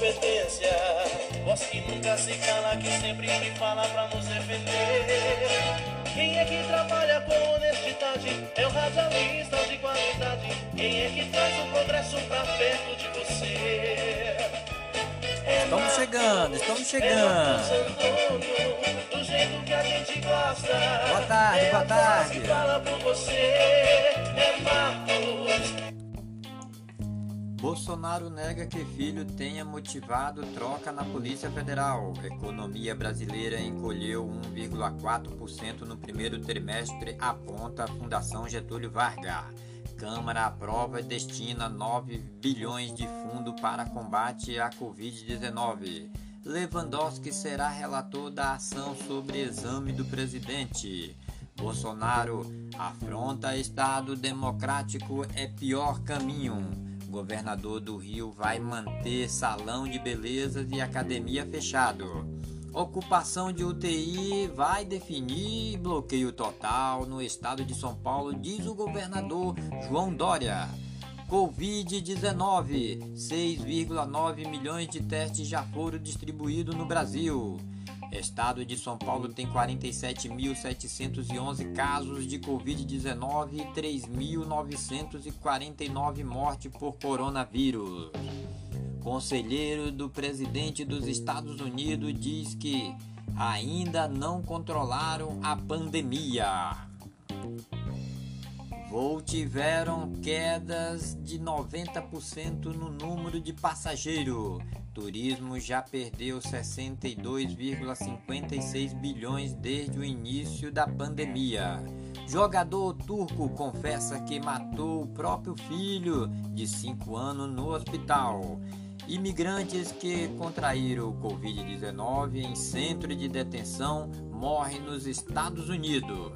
competência. Voz que nunca se cala, que sempre me fala pra nos defender. Quem é que trabalha com honestidade? É o radialista de qualidade. Quem é que traz o progresso pra perto de você? É Estamos chegando, estamos chegando. É do jeito que a gente gosta. Boa tarde, é boa tarde. Fala por você, é Marcos. Bolsonaro nega que filho tenha motivado troca na Polícia Federal. Economia brasileira encolheu 1,4% no primeiro trimestre, aponta a Fundação Getúlio Vargas. Câmara aprova e destina 9 bilhões de fundo para combate à Covid-19. Lewandowski será relator da ação sobre exame do presidente. Bolsonaro afronta Estado democrático é pior caminho. Governador do Rio vai manter salão de belezas e academia fechado. Ocupação de UTI vai definir bloqueio total no estado de São Paulo, diz o governador João Dória. Covid-19: 6,9 milhões de testes já foram distribuídos no Brasil. Estado de São Paulo tem 47.711 casos de Covid-19 e 3.949 mortes por coronavírus. Conselheiro do presidente dos Estados Unidos diz que ainda não controlaram a pandemia. Voo tiveram quedas de 90% no número de passageiros. Turismo já perdeu 62,56 bilhões desde o início da pandemia. Jogador turco confessa que matou o próprio filho de 5 anos no hospital. Imigrantes que contraíram o Covid-19 em centro de detenção morrem nos Estados Unidos.